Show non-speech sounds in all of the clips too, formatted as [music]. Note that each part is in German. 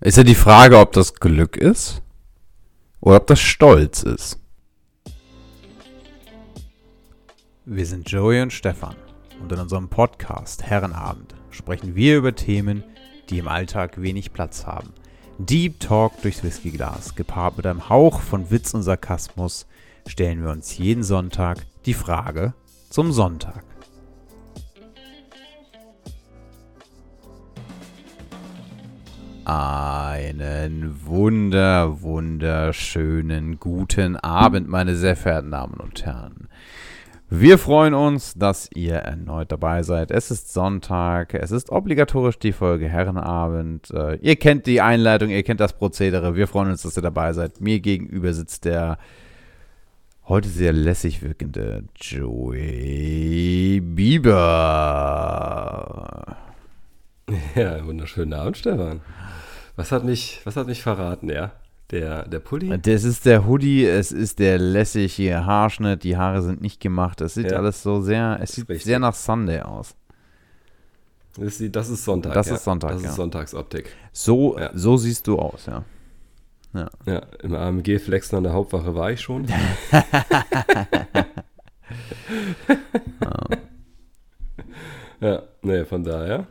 Ist ja die Frage, ob das Glück ist oder ob das Stolz ist. Wir sind Joey und Stefan und in unserem Podcast Herrenabend sprechen wir über Themen, die im Alltag wenig Platz haben. Deep Talk durchs Whiskyglas, gepaart mit einem Hauch von Witz und Sarkasmus, stellen wir uns jeden Sonntag die Frage zum Sonntag. Einen wunder, wunderschönen guten Abend, meine sehr verehrten Damen und Herren. Wir freuen uns, dass ihr erneut dabei seid. Es ist Sonntag, es ist obligatorisch die Folge Herrenabend. Äh, ihr kennt die Einleitung, ihr kennt das Prozedere. Wir freuen uns, dass ihr dabei seid. Mir gegenüber sitzt der heute sehr lässig wirkende Joey Bieber. Ja, wunderschönen Abend, Stefan. Was hat mich, was hat mich verraten, ja? Der, der Pulli? Das ist der Hoodie, es ist der lässige Haarschnitt, die Haare sind nicht gemacht. Es sieht Ja. alles so sehr, es sieht richtig. sehr nach Sunday aus. Das ist, das ist Sonntag. Das ja. ist Sonntag, Das ja. ist Sonntagsoptik. So, Ja. so siehst du aus, ja. Ja, im AMG flexen an der Hauptwache war ich schon. [laughs] ja, nee, von daher.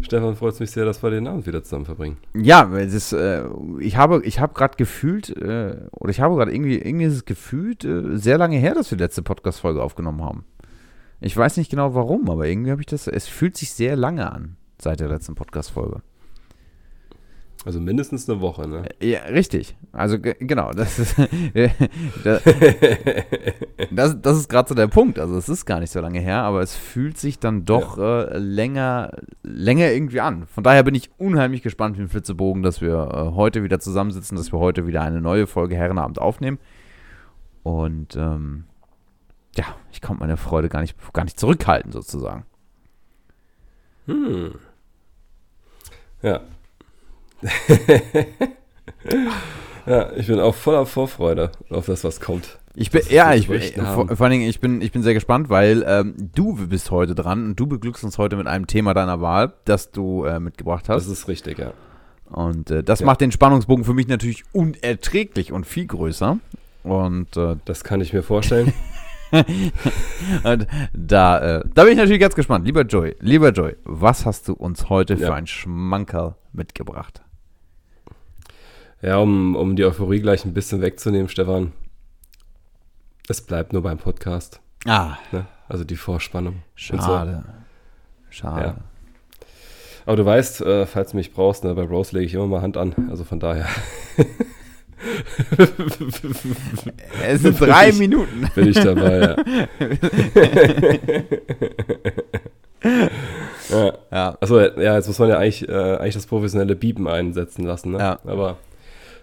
Stefan, freut es mich sehr, dass wir den Abend wieder zusammen verbringen. Ja, es ist, äh, ich habe, ich habe gerade gefühlt, äh, oder ich habe gerade irgendwie, irgendwie ist es gefühlt äh, sehr lange her, dass wir die letzte Podcast-Folge aufgenommen haben. Ich weiß nicht genau warum, aber irgendwie habe ich das, es fühlt sich sehr lange an, seit der letzten Podcast-Folge. Also mindestens eine Woche, ne? Ja, richtig. Also ge- genau, das ist, [laughs] das, das, das ist gerade so der Punkt. Also es ist gar nicht so lange her, aber es fühlt sich dann doch äh, länger, länger irgendwie an. Von daher bin ich unheimlich gespannt wie ein Flitzebogen, dass wir äh, heute wieder zusammensitzen, dass wir heute wieder eine neue Folge Herrenabend aufnehmen. Und ähm, ja, ich konnte meine Freude gar nicht, gar nicht zurückhalten, sozusagen. Hm. Ja. [laughs] ja, ich bin auch voller Vorfreude auf das, was kommt. Ich bin, Das ja, ich bin, vor, vor allen Dingen, ich bin, ich bin sehr gespannt, weil ähm, du bist heute dran und du beglückst uns heute mit einem Thema deiner Wahl, das du äh, mitgebracht Das hast. ist richtig, ja. Und äh, das Ja. macht den Spannungsbogen für mich natürlich unerträglich und viel größer. Und, äh, Das kann ich mir vorstellen. [laughs] und da, äh, da bin ich natürlich ganz gespannt. Lieber Joy, lieber Joy, was hast du uns heute für Ja. ein Schmankerl mitgebracht? Ja, um, um die Euphorie gleich ein bisschen wegzunehmen, Stefan. Es bleibt nur beim Podcast. Ah, Ne? Also die Vorspannung. und so. schade. Schade. Ja. Aber du weißt, äh, falls du mich brauchst, ne, bei Rose lege ich immer mal Hand an. Also von daher [laughs] Es sind drei Ich- Minuten. bin ich dabei. Ja. [laughs] ja. Ja. Achso, ja, jetzt muss man ja eigentlich, äh, eigentlich das professionelle Biepen einsetzen lassen. Ne? Ja. Aber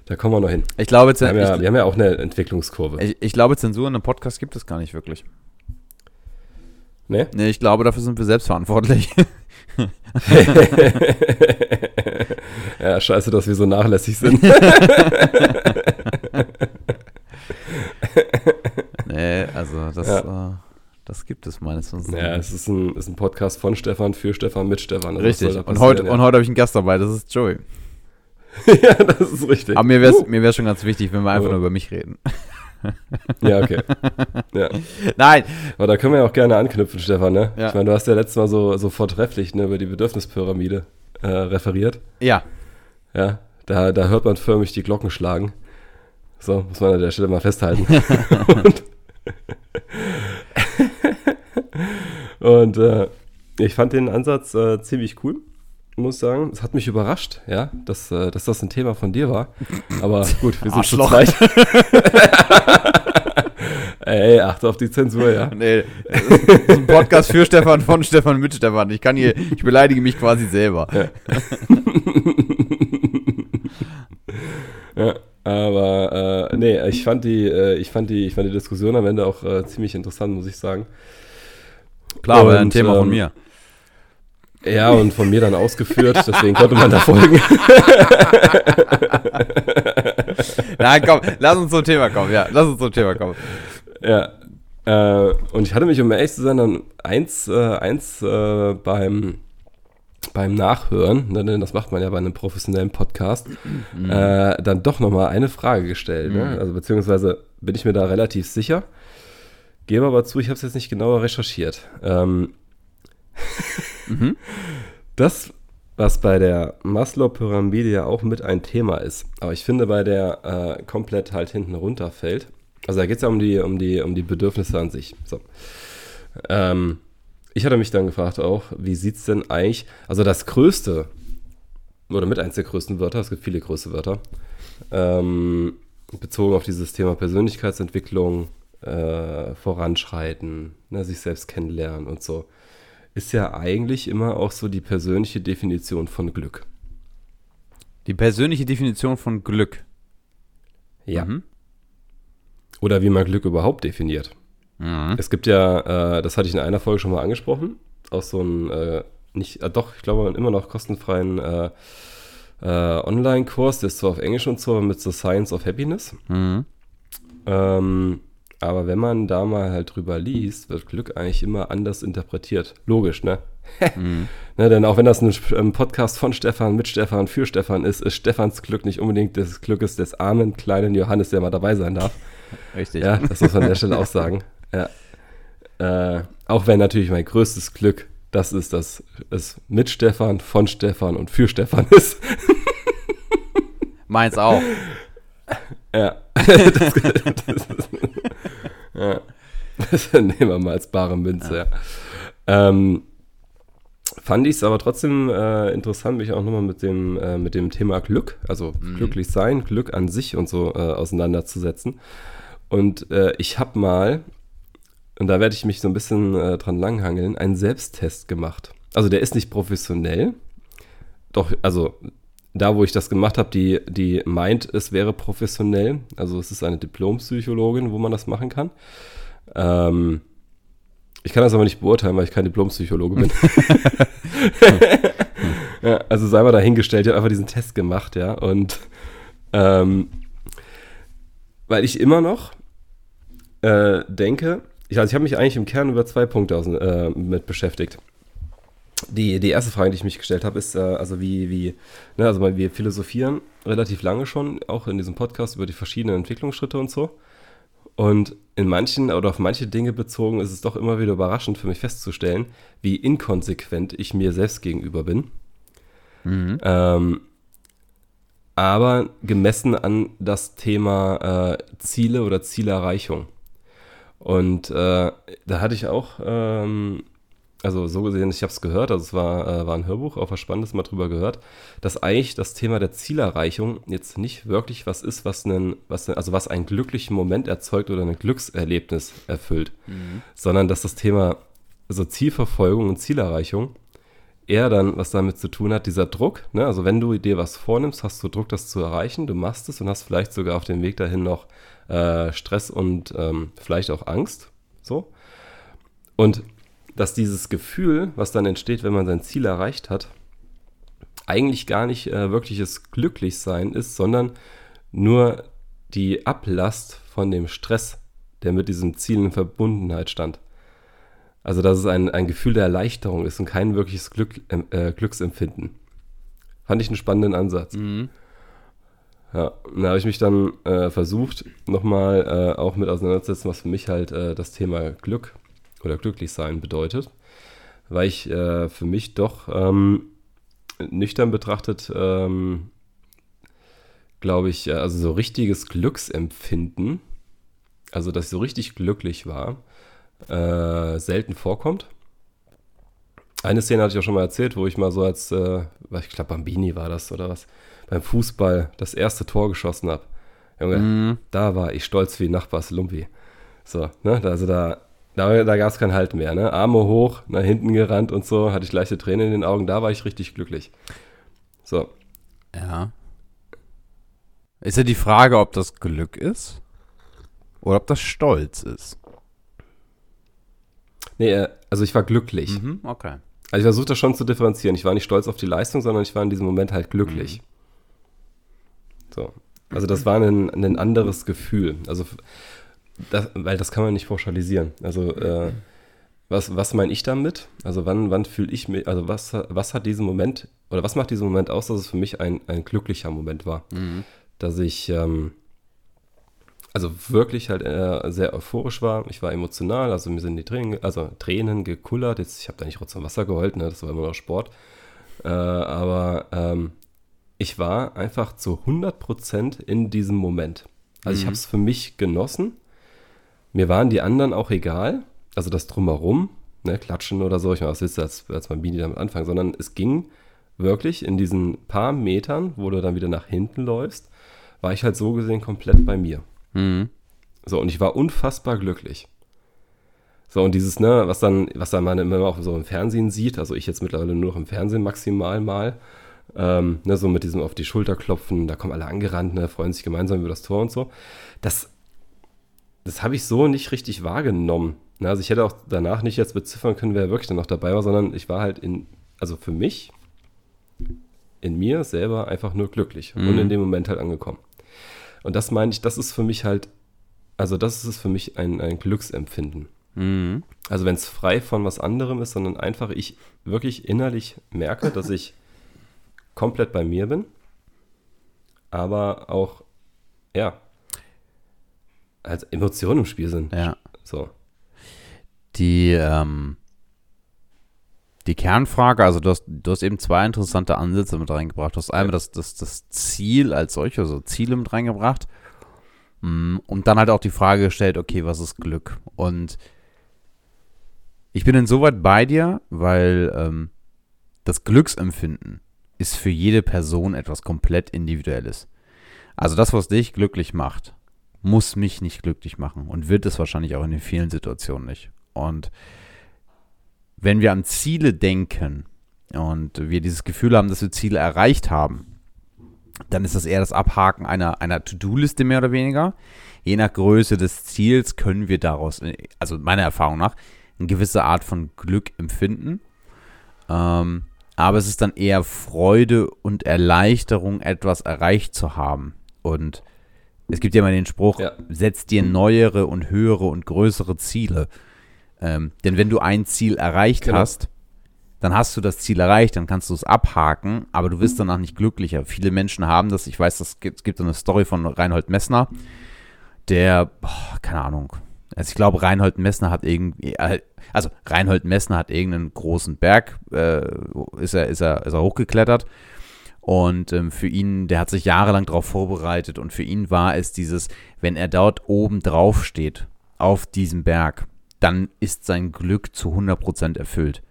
da kommen wir noch hin. Ich glaube, Wir haben, ja, ich, wir haben ja auch eine Entwicklungskurve. ich, ich glaube, Zensur in einem Podcast gibt es gar nicht wirklich. Ne? Nee, ich glaube, dafür sind wir selbst verantwortlich. [laughs] [laughs] ja, scheiße, dass wir so nachlässig sind. [laughs] nee, also das, Ja. äh, das gibt es meines Wissens. ja, es ist ein, ist ein Podcast von Stefan für Stefan mit Stefan. Also was Richtig. Und heute, passieren, und heute habe ich einen Gast dabei, das ist Joey. [laughs] ja. das ist richtig. Aber mir wäre es Uh. mir wär's schon ganz wichtig, wenn wir einfach Aber- nur über mich reden. [laughs] Ja, okay. Ja. Nein, Aber da können wir ja auch gerne anknüpfen, Stefan. Ne? Ja. Ich meine, du hast ja letztes Mal so, so vortrefflich ne, über die Bedürfnispyramide äh, referiert. ja. Ja, da, da hört man förmlich die Glocken schlagen. So, muss man an der Stelle mal festhalten. [laughs] und und äh, ich fand den Ansatz äh, ziemlich cool, muss sagen. Es hat mich überrascht, ja, dass, äh, dass das ein Thema von dir war. Aber [laughs] gut, wir sind zu Arschloch. zweit. [laughs] Ey, achte auf die Zensur, ja. Nee, das ist ein Podcast für Stefan von [laughs] Stefan mit Stefan. Ich kann hier, ich beleidige mich quasi selber. Ja, aber äh, nee, ich fand die, äh, ich fand die, ich fand die Diskussion am Ende auch äh, ziemlich interessant, muss ich sagen. Klar, ja ein Thema von ähm, mir. Ja, und von mir dann ausgeführt, deswegen konnte man da folgen. [laughs] Nein, komm, lass uns zum Thema kommen. Ja, lass uns zum Thema kommen. ja. Äh, und ich hatte mich, um ehrlich zu sein, dann eins, äh, eins äh, beim, beim Nachhören, ne, denn das macht man ja bei einem professionellen Podcast, mhm. äh, dann doch nochmal eine Frage gestellt. Ne? Mhm. Also beziehungsweise bin ich mir da relativ sicher. Gebe aber zu, ich habe es jetzt nicht genauer recherchiert. Ähm, [laughs] mhm. Das, was bei der Maslow-Pyramide ja auch mit ein Thema ist, aber ich finde bei der äh, komplett halt hinten runterfällt. Also da geht es ja um die, um, die, um die Bedürfnisse an sich. So. Ähm, ich hatte mich dann gefragt auch, wie sieht es denn eigentlich, also das größte, oder mit eins der größten Wörter, es gibt viele große Wörter, ähm, bezogen auf dieses Thema Persönlichkeitsentwicklung, äh, voranschreiten, ne, sich selbst kennenlernen und so, ist ja eigentlich immer auch so die persönliche Definition von Glück. Die persönliche Definition von Glück. Ja. Mhm. Oder wie man Glück überhaupt definiert. Mhm. Es gibt ja, äh, das hatte ich in einer Folge schon mal angesprochen, auch so ein, äh, nicht, äh, doch, ich glaube, immer noch kostenfreien äh, äh, Online-Kurs, der ist zwar auf Englisch und so, mit The Science of Happiness. Mhm. Ähm, aber wenn man da mal halt drüber liest, wird Glück eigentlich immer anders interpretiert. Logisch, ne? [laughs] mhm. ne denn auch wenn das ein, ein, Podcast von Stefan, mit Stefan, für Stefan ist, ist Stefans Glück nicht unbedingt des Glückes des armen, kleinen Johannes, der mal dabei sein darf. [laughs] Richtig. Ja, das muss man an der Stelle auch sagen. [laughs] Ja. Äh, auch wenn natürlich mein größtes Glück das ist, dass es mit Stefan, von Stefan und für Stefan ist. Meins auch. Ja. das, das, ja. Das [laughs] nehmen wir mal als bare Münze, ja. ja. Ähm, fand ich es aber trotzdem äh, interessant, mich auch nochmal mit dem, äh, mit dem Thema Glück, also mhm. glücklich sein, Glück an sich und so äh, auseinanderzusetzen. Und äh, ich habe mal und da werde ich mich so ein bisschen äh, dran langhangeln, einen Selbsttest gemacht. Also der ist nicht professionell. Doch, also da, wo ich das gemacht habe, die, die meint, es wäre professionell. Also es ist eine Diplompsychologin, wo man das machen kann. Ähm, ich kann das aber nicht beurteilen, weil ich kein Diplompsychologe bin. [laughs] ja, also sei mal dahingestellt, ich habe einfach diesen Test gemacht, ja. Und ähm, weil ich immer noch äh, denke, ich, also ich habe mich eigentlich im Kern über zwei Punkte aus, äh, mit beschäftigt. Die, die erste Frage, die ich mich gestellt habe, ist, äh, also wie, wie, ne, also wir philosophieren relativ lange schon, auch in diesem Podcast, über die verschiedenen Entwicklungsschritte und so. Und in manchen oder auf manche Dinge bezogen ist es doch immer wieder überraschend für mich festzustellen, wie inkonsequent ich mir selbst gegenüber bin. Mhm. Ähm, aber gemessen an das Thema äh, Ziele oder Zielerreichung. Und äh, da hatte ich auch, ähm, also so gesehen, ich habe es gehört, also es war, äh, war ein Hörbuch, auch was Spannendes mal drüber gehört, dass eigentlich das Thema der Zielerreichung jetzt nicht wirklich was ist, was einen, was, also was einen glücklichen Moment erzeugt oder ein Glückserlebnis erfüllt, mhm. sondern dass das Thema also Zielverfolgung und Zielerreichung eher dann was damit zu tun hat, dieser Druck. Ne? Also wenn du dir was vornimmst, hast du Druck, das zu erreichen, du machst es und hast vielleicht sogar auf dem Weg dahin noch äh, Stress und ähm, vielleicht auch Angst. So. Und dass dieses Gefühl, was dann entsteht, wenn man sein Ziel erreicht hat, eigentlich gar nicht äh, wirkliches Glücklichsein ist, sondern nur die Ablast von dem Stress, der mit diesem Ziel in Verbundenheit stand. Also, dass es ein, ein Gefühl der Erleichterung ist und kein wirkliches Glück, äh, Glücksempfinden. Fand ich einen spannenden Ansatz. Mhm. Ja, da habe ich mich dann äh, versucht, nochmal äh, auch mit auseinanderzusetzen, was für mich halt äh, das Thema Glück oder Glücklichsein bedeutet. Weil ich äh, für mich doch ähm, nüchtern betrachtet, ähm, glaube ich, äh, also so richtiges Glücksempfinden, also dass ich so richtig glücklich war, äh, selten vorkommt. Eine Szene hatte ich auch schon mal erzählt, wo ich mal so als, ich glaube Bambini war das oder was, beim Fußball das erste Tor geschossen habe. Junge, mm. da war ich stolz wie Nachbars Lumpi. So, ne, also da, da, da gab es kein Halt mehr, ne? Arme hoch, nach hinten gerannt und so, hatte ich leichte Tränen in den Augen, da war ich richtig glücklich. So. Ja. Ist ja die Frage, ob das Glück ist oder ob das Stolz ist. Nee, äh, also ich war glücklich. Mhm, okay. Also ich versuche das schon zu differenzieren. Ich war nicht stolz auf die Leistung, sondern ich war in diesem Moment halt glücklich. Mhm. So. Also das war ein, ein anderes Gefühl. Also das, weil das kann man nicht pauschalisieren. Also äh, Was, was meine ich damit? Also wann, wann fühle ich mich, also was, was hat diesen Moment, oder was macht diesen Moment aus, dass es für mich ein, ein glücklicher Moment war? Mhm. Dass ich, ähm, also wirklich halt äh, sehr euphorisch war. Ich war emotional, also mir sind die Tränen, also Tränen gekullert. Jetzt, ich habe da nicht Rotz am Wasser geheult, ne? das war immer noch Sport. Äh, aber ähm, ich war einfach zu 100% in diesem Moment. Also mhm. ich habe es für mich genossen. Mir waren die anderen auch egal also das Drumherum, ne, Klatschen oder so, ich meine, was willst du als, als Bambini damit anfangen, sondern es ging wirklich in diesen paar Metern, wo du dann wieder nach hinten läufst, war ich halt so gesehen komplett bei mir. Mhm. So, und ich war unfassbar glücklich. So, und dieses, ne, was dann, was dann man immer auch so im Fernsehen sieht, also ich jetzt mittlerweile nur noch im Fernsehen maximal mal, ähm, ne, so mit diesem auf die Schulter klopfen, da kommen alle angerannt, ne, freuen sich gemeinsam über das Tor und so. Das, das habe ich so nicht richtig wahrgenommen. Na, also ich hätte auch danach nicht jetzt beziffern können, wer wirklich dann noch dabei war, sondern ich war halt in, also für mich, in mir selber einfach nur glücklich mhm. und in dem Moment halt angekommen. Und das meine ich, das ist für mich halt, also das ist für mich ein, ein Glücksempfinden. Mhm. Also wenn es frei von was anderem ist, sondern einfach ich wirklich innerlich merke, dass ich komplett bei mir bin, aber auch, ja, als Emotionen im Spiel sind. Ja. So die, ähm, die Kernfrage, also du hast, du hast eben zwei interessante Ansätze mit reingebracht. Du hast einmal das, das, das Ziel als solches, also Ziele mit reingebracht. Mm, und dann halt auch die Frage gestellt, okay, was ist Glück? Und ich bin insoweit bei dir, weil ähm, das Glücksempfinden ist für jede Person etwas komplett Individuelles. Also das, was dich glücklich macht, muss mich nicht glücklich machen und wird es wahrscheinlich auch in den vielen Situationen nicht. Und wenn wir an Ziele denken und wir dieses Gefühl haben, dass wir Ziele erreicht haben, dann ist das eher das Abhaken einer, einer To-Do-Liste mehr oder weniger. Je nach Größe des Ziels können wir daraus, also meiner Erfahrung nach, eine gewisse Art von Glück empfinden. Ähm, aber es ist dann eher Freude und Erleichterung, etwas erreicht zu haben. Und es gibt ja immer den Spruch, ja. setz dir neuere und höhere und größere Ziele. Ähm, denn wenn du ein Ziel erreicht genau. hast, dann hast du das Ziel erreicht, dann kannst du es abhaken, aber du wirst danach nicht glücklicher. Viele Menschen haben das, ich weiß, es gibt, gibt eine Story von Reinhold Messner, der, boah, keine Ahnung, also ich glaube, Reinhold Messner hat irgendwie, äh, also Reinhold Messner hat irgendeinen großen Berg, äh, ist, er, ist, er, ist er hochgeklettert und ähm, für ihn, der hat sich jahrelang darauf vorbereitet und für ihn war es dieses, wenn er dort oben drauf steht, auf diesem Berg, dann ist sein Glück zu 100% erfüllt.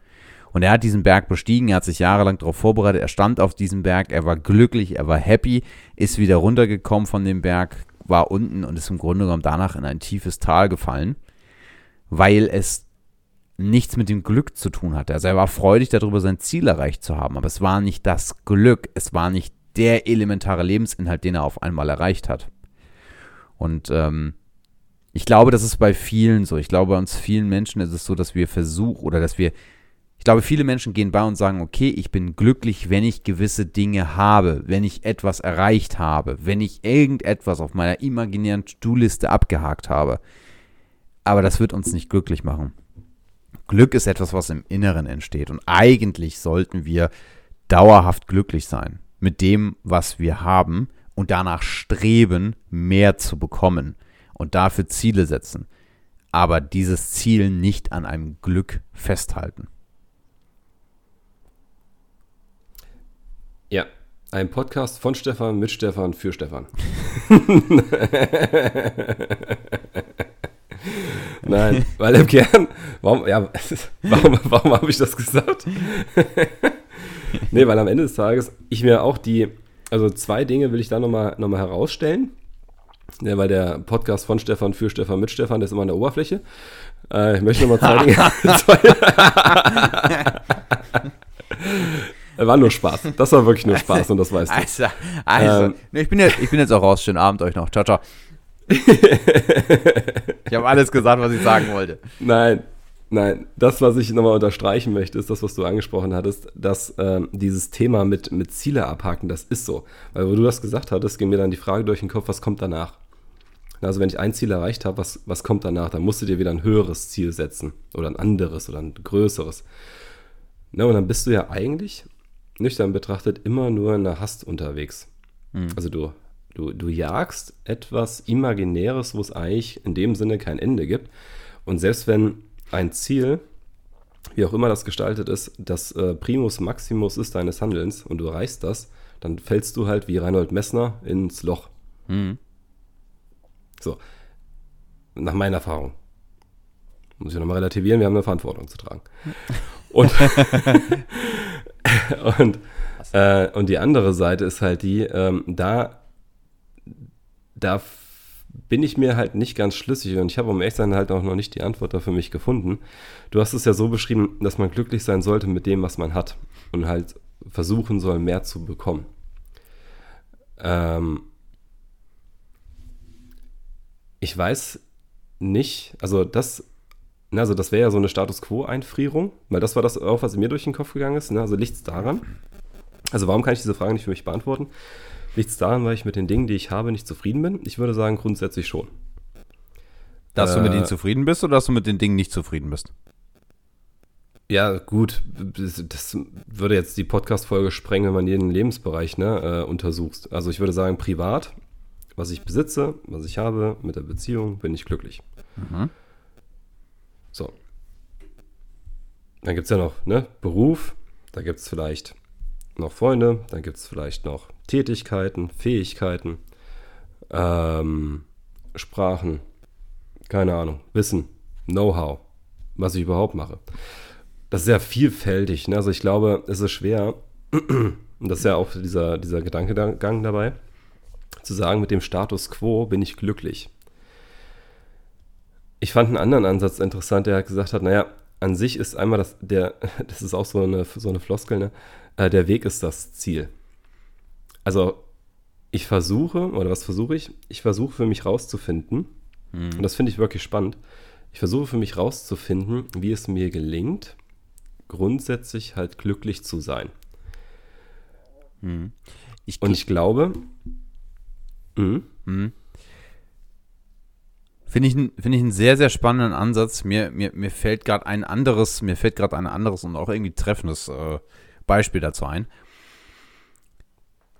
Und er hat diesen Berg bestiegen, er hat sich jahrelang darauf vorbereitet, er stand auf diesem Berg, er war glücklich, er war happy, ist wieder runtergekommen von dem Berg, war unten und ist im Grunde genommen danach in ein tiefes Tal gefallen, weil es nichts mit dem Glück zu tun hatte. Also er war freudig darüber, sein Ziel erreicht zu haben, aber es war nicht das Glück, es war nicht der elementare Lebensinhalt, den er auf einmal erreicht hat. Und ähm, ich glaube, das ist bei vielen so. Ich glaube, bei uns vielen Menschen ist es so, dass wir versuchen oder dass wir, ich glaube, viele Menschen gehen bei und sagen, okay, ich bin glücklich, wenn ich gewisse Dinge habe, wenn ich etwas erreicht habe, wenn ich irgendetwas auf meiner imaginären To-Do-Liste abgehakt habe. Aber das wird uns nicht glücklich machen. Glück ist etwas, was im Inneren entsteht. Und eigentlich sollten wir dauerhaft glücklich sein mit dem, was wir haben und danach streben, mehr zu bekommen und dafür Ziele setzen, aber dieses Ziel nicht an einem Glück festhalten. Ja, ein Podcast von Stefan, mit Stefan, für Stefan. [laughs] [laughs] Nein, [laughs] weil im Kern, warum, ja, [laughs] warum, warum habe ich das gesagt? [laughs] nee, weil am Ende des Tages ich mir auch die, also zwei Dinge will ich da nochmal noch mal herausstellen. Ja, weil der Podcast von Stefan für Stefan mit Stefan, der ist immer an der Oberfläche. Äh, ich möchte nochmal zwei Dinge. war nur Spaß. Das war wirklich nur Spaß also, und das weißt du. Also, also ähm, ich, bin jetzt, ich bin jetzt auch raus. Schönen Abend euch noch. Ciao, ciao. [laughs] ich habe alles gesagt, was ich sagen wollte. Nein, Nein, das, was ich nochmal unterstreichen möchte, ist das, was du angesprochen hattest, dass ähm, dieses Thema mit, mit Ziele abhaken, das ist so. Weil wo du das gesagt hattest, ging mir dann die Frage durch den Kopf, was kommt danach? Also wenn ich ein Ziel erreicht habe, was, was kommt danach? Dann musst du dir wieder ein höheres Ziel setzen oder ein anderes oder ein größeres. Na, und dann bist du ja eigentlich, nüchtern betrachtet, immer nur in der Hast unterwegs. Mhm. Also du, du, du jagst etwas Imaginäres, wo es eigentlich in dem Sinne kein Ende gibt. Und selbst wenn ein Ziel, wie auch immer das gestaltet ist, das äh, Primus Maximus ist deines Handelns und du erreichst das, dann fällst du halt wie Reinhold Messner ins Loch. Mhm. So, nach meiner Erfahrung. Muss ich nochmal relativieren, wir haben eine Verantwortung zu tragen. [laughs] Und, [laughs] und, äh, und die andere Seite ist halt die, ähm, da, da bin ich mir halt nicht ganz schlüssig und ich habe um ehrlich sein halt auch noch nicht die Antwort da für mich gefunden. Du hast es ja so beschrieben, dass man glücklich sein sollte mit dem, was man hat und halt versuchen soll, mehr zu bekommen. Ähm, ich weiß nicht, also das, also das wäre ja so eine Status Quo-Einfrierung, weil das war das auch, was mir durch den Kopf gegangen ist. Ne? Also liegt es daran? Also warum kann ich diese Frage nicht für mich beantworten? Liegt es daran, weil ich mit den Dingen, die ich habe, nicht zufrieden bin? Ich würde sagen, grundsätzlich schon. Dass äh, du mit ihnen äh, zufrieden bist oder dass du mit den Dingen nicht zufrieden bist? Ja, gut, das würde jetzt die Podcast-Folge sprengen, wenn man jeden Lebensbereich ne, äh, untersuchst. Also ich würde sagen, privat, was ich besitze, was ich habe, mit der Beziehung, bin ich glücklich. Mhm. So. Dann gibt es ja noch ne, Beruf, da gibt es vielleicht noch Freunde, dann gibt es vielleicht noch Tätigkeiten, Fähigkeiten, ähm, Sprachen, keine Ahnung, Wissen, Know-how, was ich überhaupt mache das ist sehr vielfältig. Ne? Also ich glaube, es ist schwer, [clears throat] und das ist ja auch dieser, dieser Gedankengang dabei, zu sagen, mit dem Status quo bin ich glücklich. Ich fand einen anderen Ansatz interessant, der gesagt hat, naja, an sich ist einmal das, der, [laughs] das ist auch so eine, so eine Floskel, ne? Äh, der Weg ist das Ziel. Also ich versuche, oder was versuche ich? Ich versuche für mich rauszufinden, hm. und das finde ich wirklich spannend, ich versuche für mich rauszufinden, wie es mir gelingt, grundsätzlich halt glücklich zu sein. Hm. Ich Und ich glaube, hm? Hm. Finde ich, find ich einen sehr, sehr spannenden Ansatz. Mir, mir, mir fällt gerade ein anderes, mir fällt gerade ein anderes und auch irgendwie treffendes äh, Beispiel dazu ein.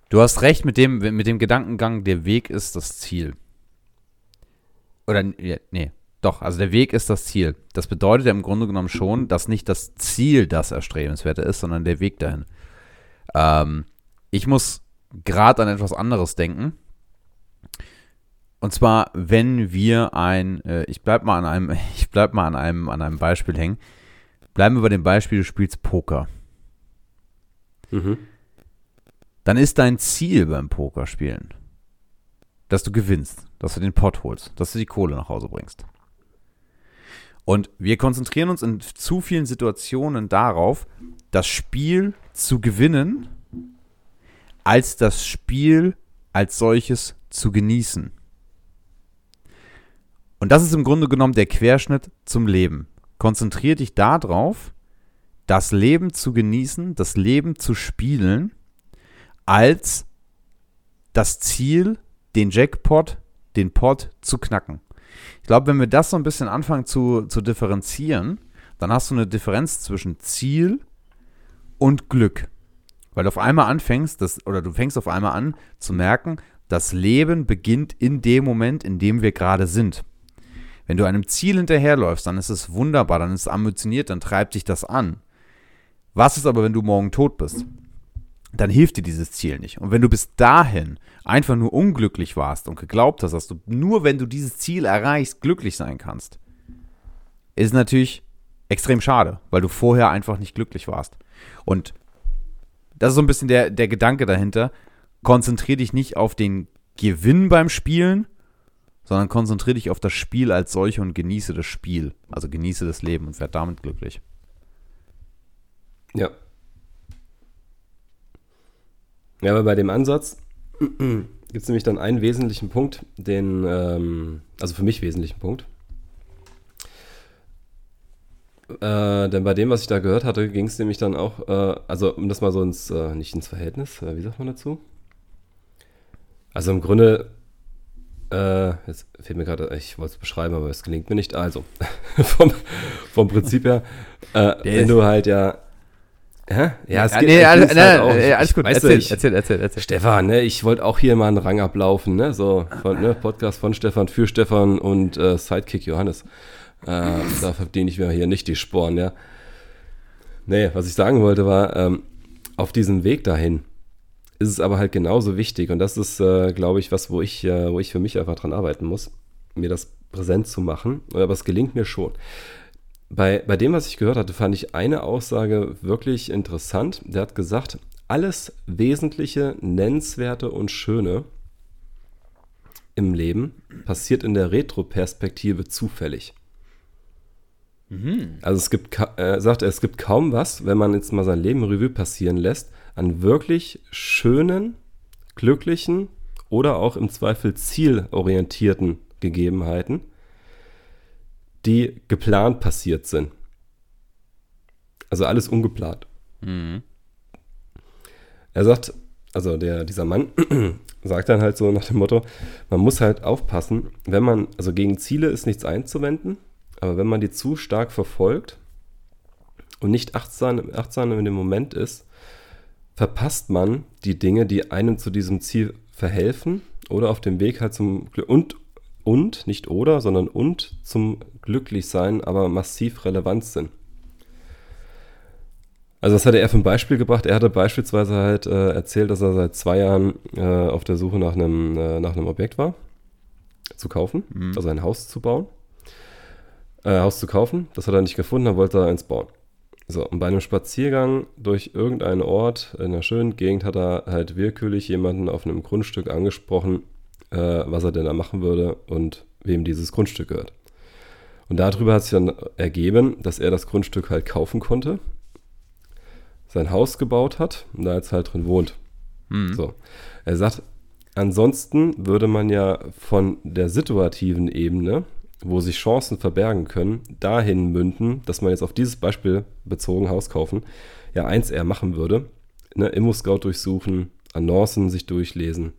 Du hast recht mit dem, mit dem Gedankengang, der Weg ist das Ziel. Oder, nee, doch, also der Weg ist das Ziel. Das bedeutet ja im Grunde genommen schon, dass nicht das Ziel das Erstrebenswerte ist, sondern der Weg dahin. Ähm, ich muss gerade an etwas anderes denken. Und zwar, wenn wir ein, äh, ich bleib mal an einem, [laughs] ich bleib mal an einem, an einem Beispiel hängen. Bleiben wir bei dem Beispiel, du spielst Poker. Mhm. Dann ist dein Ziel beim Pokerspielen, dass du gewinnst, dass du den Pot holst, dass du die Kohle nach Hause bringst. Und wir konzentrieren uns in zu vielen Situationen darauf, das Spiel zu gewinnen, als das Spiel als solches zu genießen. Und das ist im Grunde genommen der Querschnitt zum Leben. Konzentrier dich darauf, das Leben zu genießen, das Leben zu spielen, als das Ziel, den Jackpot, den Pot zu knacken. Ich glaube, wenn wir das so ein bisschen anfangen zu, zu differenzieren, dann hast du eine Differenz zwischen Ziel und Glück. Weil du auf einmal anfängst, das, oder du fängst auf einmal an zu merken, das Leben beginnt in dem Moment, in dem wir gerade sind. Wenn du einem Ziel hinterherläufst, dann ist es wunderbar, dann ist es ambitioniert, dann treibt dich das an. Was ist aber, wenn du morgen tot bist? Dann hilft dir dieses Ziel nicht. Und wenn du bis dahin einfach nur unglücklich warst und geglaubt hast, dass du nur wenn du dieses Ziel erreichst, glücklich sein kannst, ist natürlich extrem schade, weil du vorher einfach nicht glücklich warst. Und das ist so ein bisschen der, der Gedanke dahinter. Konzentriere dich nicht auf den Gewinn beim Spielen, sondern konzentriere dich auf das Spiel als solche und genieße das Spiel. Also genieße das Leben und werde damit glücklich. Ja. Ja, aber bei dem Ansatz, gibt es nämlich dann einen wesentlichen Punkt, den, ähm, also für mich wesentlichen Punkt. Äh, denn bei dem, was ich da gehört hatte, ging es nämlich dann auch, äh, also um das mal so ins, äh, nicht ins Verhältnis, äh, wie sagt man dazu? Also im Grunde Äh, jetzt fehlt mir gerade, ich wollte es beschreiben, aber es gelingt mir nicht. Also, [laughs] vom, vom Prinzip her, äh, wenn du halt ja. Hä? Ja, es Ja, geht, nee, es alles, nein, halt äh, alles gut. weißt Erzähl, ich- erzähl, erzähl, erzähl. Stefan, ne, ich wollte auch hier mal einen Rang ablaufen, ne, so, von, ne, Podcast von Stefan für Stefan und äh, Sidekick Johannes. Äh, da verdiene ich mir hier nicht die Sporen, ja. Nee, was ich sagen wollte war, ähm, auf diesem Weg dahin ist es aber halt genauso wichtig und das ist, äh, glaube ich, was, wo ich, äh, wo ich für mich einfach dran arbeiten muss, mir das präsent zu machen, aber es gelingt mir schon. Bei, bei dem, was ich gehört hatte, fand ich eine Aussage wirklich interessant. Der hat gesagt, alles Wesentliche, Nennenswerte und Schöne im Leben passiert in der Retroperspektive zufällig. Also es gibt, äh, sagt er, es gibt kaum was, wenn man jetzt mal sein Leben Revue passieren lässt, an wirklich schönen, glücklichen oder auch im Zweifel zielorientierten Gegebenheiten, die geplant passiert sind. Also alles ungeplant. Er sagt, also der, dieser Mann [clears throat] sagt dann halt so nach dem Motto, man muss halt aufpassen, wenn man, also gegen Ziele ist nichts einzuwenden, aber wenn man die zu stark verfolgt und nicht achtsam, achtsam in dem Moment ist, verpasst man die Dinge, die einem zu diesem Ziel verhelfen oder auf dem Weg halt zum Glück und und nicht oder, sondern und zum Glücklichsein, aber massiv relevant sind. Also das hatte er für ein Beispiel gebracht. Er hatte beispielsweise halt äh, erzählt, dass er seit zwei Jahren äh, auf der Suche nach einem, äh, nach einem Objekt war, zu kaufen, also ein Haus zu bauen. Äh, Haus zu kaufen, das hat er nicht gefunden, dann wollte er eins bauen. So, und bei einem Spaziergang durch irgendeinen Ort in einer schönen Gegend hat er halt willkürlich jemanden auf einem Grundstück angesprochen, äh, was er denn da machen würde und wem dieses Grundstück gehört. Und darüber hat sich dann ergeben, dass er das Grundstück halt kaufen konnte, sein Haus gebaut hat und da jetzt halt drin wohnt. So. Er sagt, ansonsten würde man ja von der situativen Ebene, wo sich Chancen verbergen können, dahin münden, dass man jetzt auf dieses Beispiel bezogen Haus kaufen, ja eins eher machen würde, ne, Immo-Scout durchsuchen, Annoncen sich durchlesen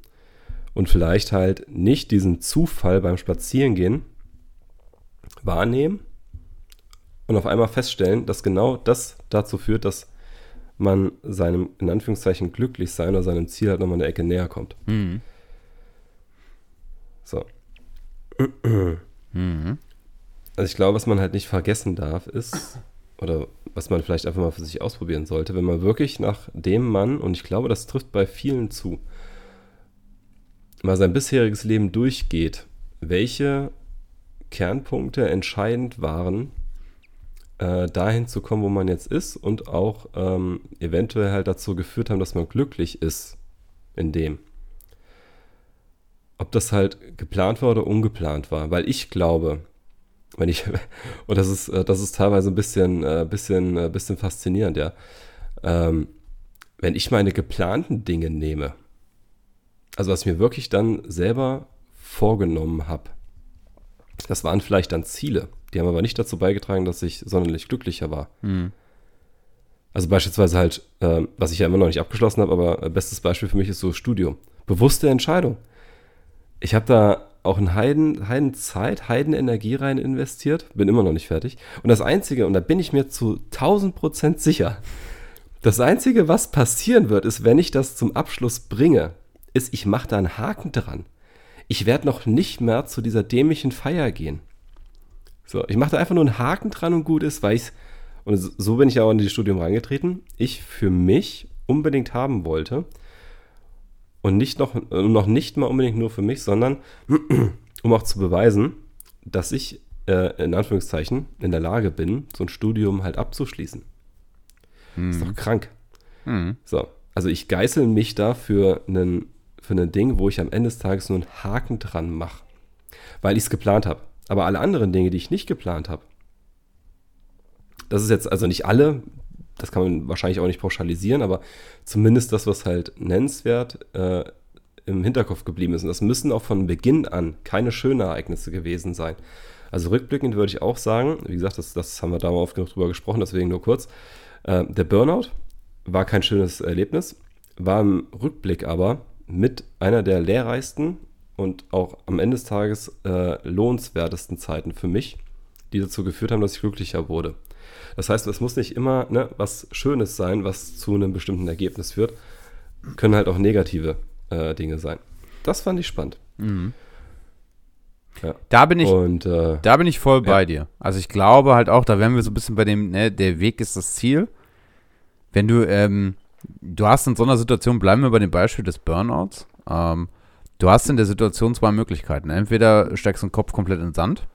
und vielleicht halt nicht diesen Zufall beim Spazierengehen wahrnehmen und auf einmal feststellen, dass genau das dazu führt, dass man seinem, in Anführungszeichen, glücklich sein oder seinem Ziel halt nochmal eine Ecke näher kommt. Mhm. So. Mhm. Also ich glaube, was man halt nicht vergessen darf, ist, oder was man vielleicht einfach mal für sich ausprobieren sollte, wenn man wirklich nach dem Mann, und ich glaube, das trifft bei vielen zu, mal sein bisheriges Leben durchgeht, welche Kernpunkte entscheidend waren, äh, dahin zu kommen, wo man jetzt ist und auch ähm, eventuell halt dazu geführt haben, dass man glücklich ist in dem. Ob das halt geplant war oder ungeplant war. Weil ich glaube, wenn ich, [laughs] und das ist, äh, das ist teilweise ein bisschen, äh, bisschen, äh, bisschen faszinierend, ja. Ähm, wenn ich meine geplanten Dinge nehme, also was mir wirklich dann selber vorgenommen habe, das waren vielleicht dann Ziele. Die haben aber nicht dazu beigetragen, dass ich sonderlich glücklicher war. Mhm. Also beispielsweise halt, ähm, was ich ja immer noch nicht abgeschlossen habe, aber äh, bestes Beispiel für mich ist so Studium. Bewusste Entscheidung. Ich habe da auch ein Heiden, Heiden Zeit, Heiden Energie rein investiert, bin immer noch nicht fertig. Und das Einzige, und da bin ich mir zu 1000 Prozent sicher, das Einzige, was passieren wird, ist, wenn ich das zum Abschluss bringe, ist, ich mache da einen Haken dran. Ich werde noch nicht mehr zu dieser dämlichen Feier gehen. So, ich mache da einfach nur einen Haken dran und gut ist, weil ich und so- bin ich auch in dieses Studium reingetreten, ich für mich unbedingt haben wollte und nicht noch, noch nicht mal unbedingt nur für mich, sondern [clears throat] um auch zu beweisen, dass ich äh, in Anführungszeichen in der Lage bin, so ein Studium halt abzuschließen. Ist doch krank. Mhm. So, also ich geißel mich da für einen für ein Ding, wo ich am Ende des Tages nur einen Haken dran mache, weil ich es geplant habe. Aber alle anderen Dinge, die ich nicht geplant habe, das ist jetzt also nicht alle, das kann man wahrscheinlich auch nicht pauschalisieren, aber zumindest das, was halt nennenswert äh, im Hinterkopf geblieben ist. Und das müssen auch von Beginn an keine schönen Ereignisse gewesen sein. Also rückblickend würde ich auch sagen, wie gesagt, das, das haben wir da mal oft genug drüber gesprochen, deswegen nur kurz. Äh, der Burnout war kein schönes Erlebnis, war im Rückblick aber mit einer der lehrreichsten und auch am Ende des Tages äh, lohnenswertesten Zeiten für mich, die dazu geführt haben, dass ich glücklicher wurde. Das heißt, es muss nicht immer ne, was Schönes sein, was zu einem bestimmten Ergebnis führt. Können halt auch negative äh, Dinge sein. Das fand ich spannend. Mhm. Ja. Da bin ich, und, äh, da bin ich voll bei dir. Also ich glaube halt auch, da wären wir so ein bisschen bei dem, ne, der Weg ist das Ziel. Wenn du, ähm, du hast in so einer Situation, bleiben wir bei dem Beispiel des Burnouts. Ähm, du hast in der Situation zwei Möglichkeiten. Entweder steckst du den Kopf komplett in den Sand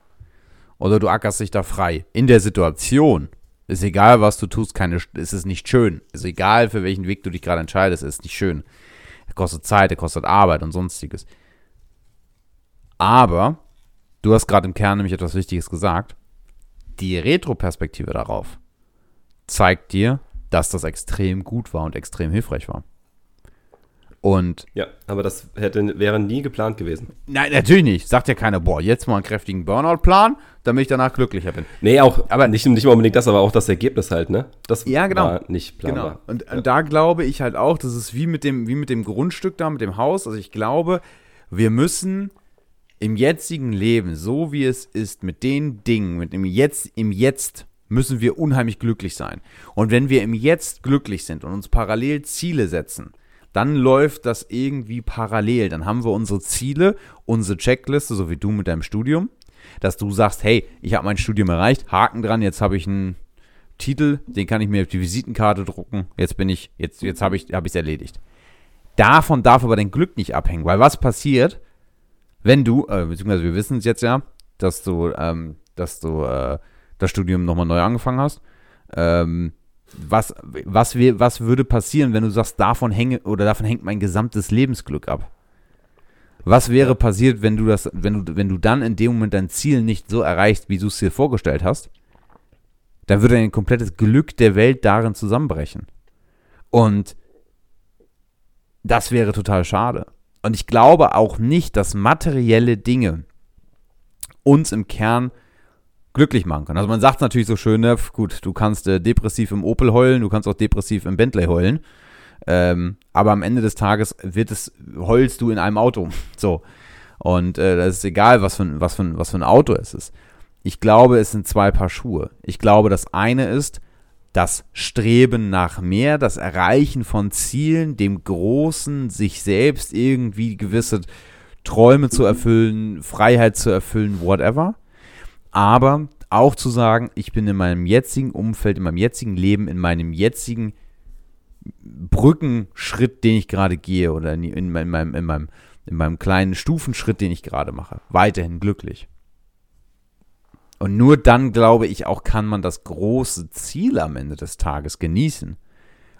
oder du ackerst dich da frei. In der Situation ist egal, was du tust, keine, ist es nicht schön. Ist egal, für welchen Weg du dich gerade entscheidest, ist nicht schön. Er kostet Zeit, er kostet Arbeit und sonstiges. Aber du hast gerade im Kern nämlich etwas Wichtiges gesagt. Die Retroperspektive darauf zeigt dir, dass das extrem gut war und extrem hilfreich war. Und ja, aber das hätte, wäre nie geplant gewesen. Nein, natürlich nicht. Sagt ja keiner, boah, jetzt mal einen kräftigen Burnout-Plan, damit ich danach glücklicher bin. Nee, auch, aber nicht, nicht unbedingt das, aber auch das Ergebnis halt, ne? Das ja, genau. war nicht planbar. Genau. Und, ja. und da glaube ich halt auch, das ist wie mit, dem, wie mit dem Grundstück da, mit dem Haus. Also ich glaube, wir müssen im jetzigen Leben, so wie es ist, mit den Dingen, mit dem Jetzt, im Jetzt müssen wir unheimlich glücklich sein. Und wenn wir im Jetzt glücklich sind und uns parallel Ziele setzen, dann läuft das irgendwie parallel. Dann haben wir unsere Ziele, unsere Checkliste, so wie du mit deinem Studium, dass du sagst, hey, ich habe mein Studium erreicht, Haken dran, jetzt habe ich einen Titel, den kann ich mir auf die Visitenkarte drucken, jetzt bin ich, jetzt, jetzt habe ich es hab erledigt. Davon darf aber dein Glück nicht abhängen, weil was passiert, wenn du, äh, beziehungsweise wir wissen es jetzt ja, dass du, ähm, dass du äh, das Studium nochmal neu angefangen hast, ähm, was, was, wir, was würde passieren, wenn du sagst, davon hänge oder davon hängt mein gesamtes Lebensglück ab? Was wäre passiert, wenn du das, wenn du, wenn du dann in dem Moment dein Ziel nicht so erreichst, wie du es dir vorgestellt hast? Dann würde ein komplettes Glück der Welt darin zusammenbrechen. Und das wäre total schade. Und ich glaube auch nicht, dass materielle Dinge uns im Kern glücklich machen können. Also man sagt natürlich so schön, ne, gut, du kannst äh, depressiv im Opel heulen, du kannst auch depressiv im Bentley heulen. Ähm, aber am Ende des Tages wird es, heulst du in einem Auto. [laughs] So. Und äh, das ist egal, was für, was, für, was für ein Auto es ist. Ich glaube, es sind zwei Paar Schuhe. Ich glaube, das eine ist das Streben nach mehr, das Erreichen von Zielen, dem Großen, sich selbst irgendwie gewisse Träume zu erfüllen, Freiheit zu erfüllen, whatever aber auch zu sagen, ich bin in meinem jetzigen Umfeld, in meinem jetzigen Leben, in meinem jetzigen Brückenschritt, den ich gerade gehe oder in, in, meinem, in, meinem, in meinem kleinen Stufenschritt, den ich gerade mache, weiterhin glücklich. Und nur dann, glaube ich, auch kann man das große Ziel am Ende des Tages genießen.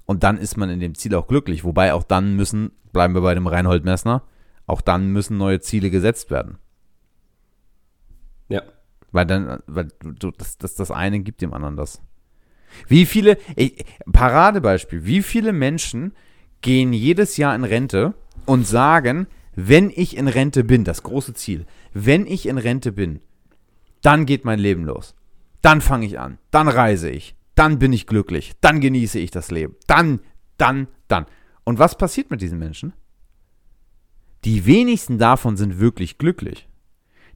Und dann ist man in dem Ziel auch glücklich. Wobei auch dann müssen, bleiben wir bei dem Reinhold Messner, auch dann müssen neue Ziele gesetzt werden. Ja. Weil dann, weil du, das, das, das eine gibt dem anderen das. Wie viele, ey, Paradebeispiel, wie viele Menschen gehen jedes Jahr in Rente und sagen, wenn ich in Rente bin, das große Ziel, wenn ich in Rente bin, dann geht mein Leben los. Dann fange ich an, dann reise ich, dann bin ich glücklich, dann genieße ich das Leben, dann, dann, dann. Und was passiert mit diesen Menschen? Die wenigsten davon sind wirklich glücklich.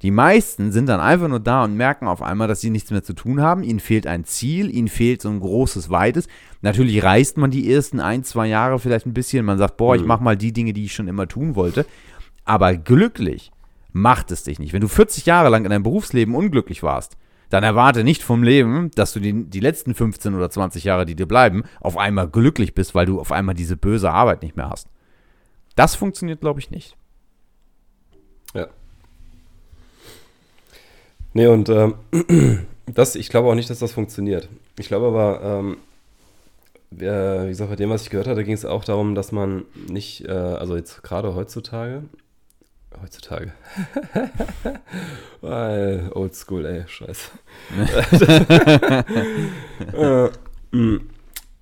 Die meisten sind dann einfach nur da und merken auf einmal, dass sie nichts mehr zu tun haben. Ihnen fehlt ein Ziel, ihnen fehlt so ein großes, weites. Natürlich reist man die ersten ein, zwei Jahre vielleicht ein bisschen. Man sagt, boah, ich mhm. mache mal die Dinge, die ich schon immer tun wollte. Aber glücklich macht es dich nicht. Wenn du 40 Jahre lang in deinem Berufsleben unglücklich warst, dann erwarte nicht vom Leben, dass du die, die letzten 15 oder 20 Jahre, die dir bleiben, auf einmal glücklich bist, weil du auf einmal diese böse Arbeit nicht mehr hast. Das funktioniert, glaube ich, nicht. Ja. Nee, und ähm, [clears throat] das, ich glaube auch nicht, dass das funktioniert. Ich glaube aber, ähm, äh, wie gesagt, bei dem, was ich gehört hatte, ging es auch darum, dass man nicht, äh, also jetzt gerade heutzutage, heutzutage, [laughs] old school, ey, scheiße. [laughs] äh, mm,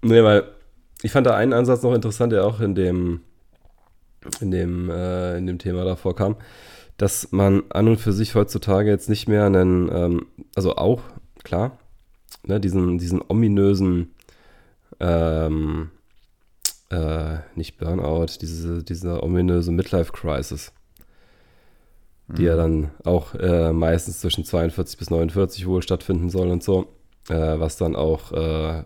nee, weil ich fand da einen Ansatz noch interessant, der auch in dem, in dem, äh, in dem Thema davor kam dass man an und für sich heutzutage jetzt nicht mehr einen, ähm, also auch, klar, ne, diesen, diesen ominösen, ähm, äh, nicht Burnout, diese, diese ominöse Midlife-Crisis, die ja dann auch äh, meistens zwischen 42 bis 49 wohl stattfinden soll und so, äh, was dann auch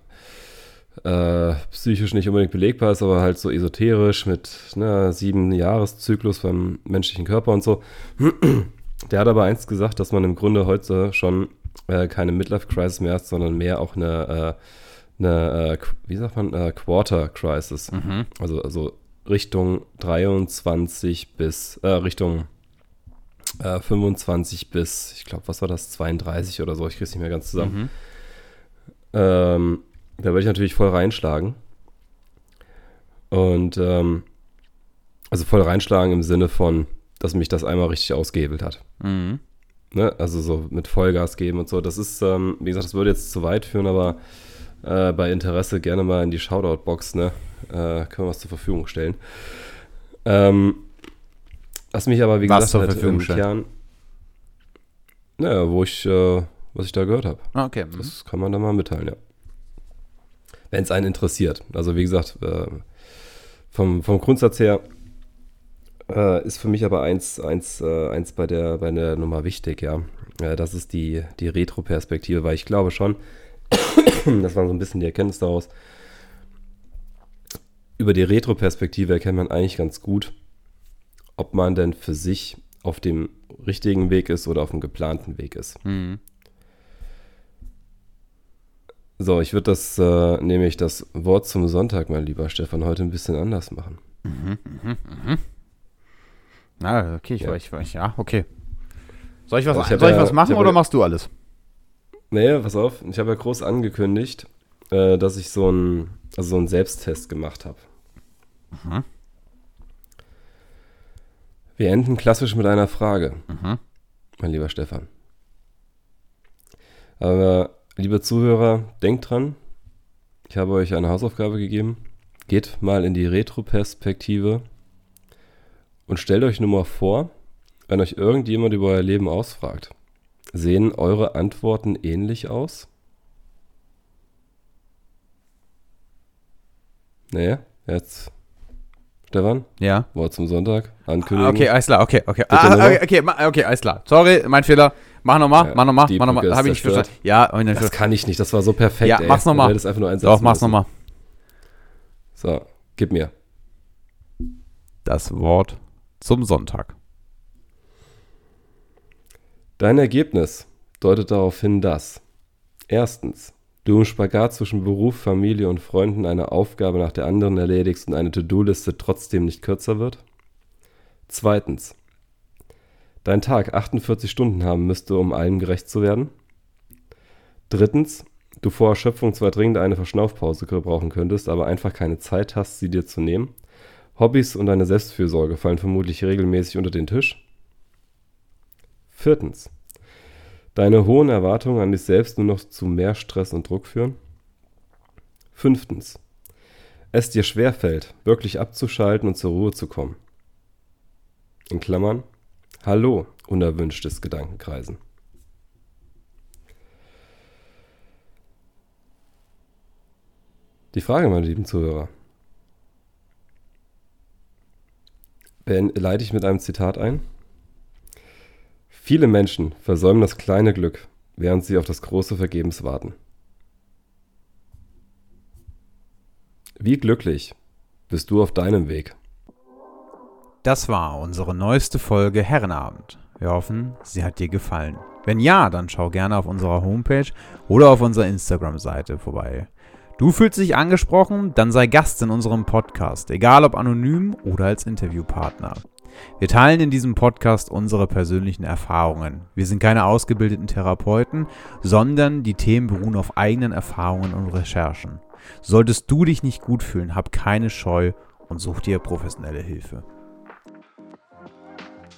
äh, äh, psychisch nicht unbedingt belegbar ist, aber halt so esoterisch mit ne, sieben Jahreszyklus beim menschlichen Körper und so. [clears throat] Der hat aber eins gesagt, dass man im Grunde heute schon äh, keine Midlife-Crisis mehr hat, sondern mehr auch eine, äh, eine äh, wie sagt man, äh, Quarter-Crisis. Mhm. Also, also Richtung 23 bis, äh, Richtung äh, 25 bis, ich glaube, was war das, 32 oder so, ich kriege es nicht mehr ganz zusammen. Mhm. Ähm, da würde ich natürlich voll reinschlagen. Und ähm, also voll reinschlagen im Sinne von, dass mich das einmal richtig ausgehebelt hat. Mhm. Ne? Also so mit Vollgas geben und so. Das ist, ähm, wie gesagt, das würde jetzt zu weit führen, aber äh, bei Interesse gerne mal in die Shoutout-Box, ne? Äh, können wir was zur Verfügung stellen. Ähm, was mich aber, wie Was gesagt, zur halt Verfügung im stellen? Kern, naja, wo ich, äh, was ich da gehört habe. Ah, Okay. Mhm. Das kann man dann mal mitteilen, ja. Wenn es einen interessiert. Also wie gesagt, äh, vom, vom Grundsatz her äh, ist für mich aber eins, eins, äh, eins bei, der, bei der Nummer wichtig, ja. Äh, das ist die, die Retro-Perspektive, weil ich glaube schon, [coughs] das war so ein bisschen die Erkenntnis daraus, über die Retro-Perspektive erkennt man eigentlich ganz gut, ob man denn für sich auf dem richtigen Weg ist oder auf dem geplanten Weg ist. Mhm. So, ich würde das, äh, nämlich das Wort zum Sonntag, mein lieber Stefan, heute ein bisschen anders machen. Ah, okay, ich, Ja. ich, ich, ja, okay. Soll ich was, Also ich soll ich ja- was machen oder ja- machst du alles? Nee, pass auf, ich habe ja groß angekündigt, äh, dass ich so einen also so einen Selbsttest gemacht habe. Mhm. Wir enden klassisch mit einer Frage, Mhm. mein lieber Stefan. Aber, liebe Zuhörer, denkt dran, ich habe euch eine Hausaufgabe gegeben. Geht mal in die Retro-Perspektive und stellt euch nur mal vor, wenn euch irgendjemand über euer Leben ausfragt. Sehen eure Antworten ähnlich aus? Nee, jetzt. Stefan, Ja. Wort zum Sonntag, ankündigen. Okay, alles klar, okay, okay. Ah, okay, okay, okay, alles klar. Sorry, mein Fehler. Mach nochmal, Ja, mach nochmal, mach nochmal. Habe ich nicht verstanden. Ja, hab nicht Das kann ich nicht, das war so perfekt. Ja, ey. mach's noch mal. Du hättest einfach nur einen Satz Doch, mach's nochmal. So, gib mir. Das Wort zum Sonntag. Dein Ergebnis deutet darauf hin, dass erstens du im Spagat zwischen Beruf, Familie und Freunden eine Aufgabe nach der anderen erledigst und eine To-Do-Liste trotzdem nicht kürzer wird. Zweitens, dein Tag 48 Stunden haben müsste, um allem gerecht zu werden. Drittens, du vor Erschöpfung zwar dringend eine Verschnaufpause gebrauchen könntest, aber einfach keine Zeit hast, sie dir zu nehmen. Hobbys und deine Selbstfürsorge fallen vermutlich regelmäßig unter den Tisch. Viertens, deine hohen Erwartungen an dich selbst nur noch zu mehr Stress und Druck führen. Fünftens, es dir schwerfällt, wirklich abzuschalten und zur Ruhe zu kommen. In Klammern, hallo, unerwünschtes Gedankenkreisen. Die Frage, meine lieben Zuhörer. Leite ich mit einem Zitat ein? Viele Menschen versäumen das kleine Glück, während sie auf das große vergebens warten. Wie glücklich bist du auf deinem Weg? Das war unsere neueste Folge Herrenabend. Wir hoffen, sie hat dir gefallen. Wenn ja, dann schau gerne auf unserer Homepage oder auf unserer Instagram-Seite vorbei. Du fühlst dich angesprochen, dann sei Gast in unserem Podcast, egal ob anonym oder als Interviewpartner. Wir teilen in diesem Podcast unsere persönlichen Erfahrungen. Wir sind keine ausgebildeten Therapeuten, sondern die Themen beruhen auf eigenen Erfahrungen und Recherchen. Solltest du dich nicht gut fühlen, hab keine Scheu und such dir professionelle Hilfe.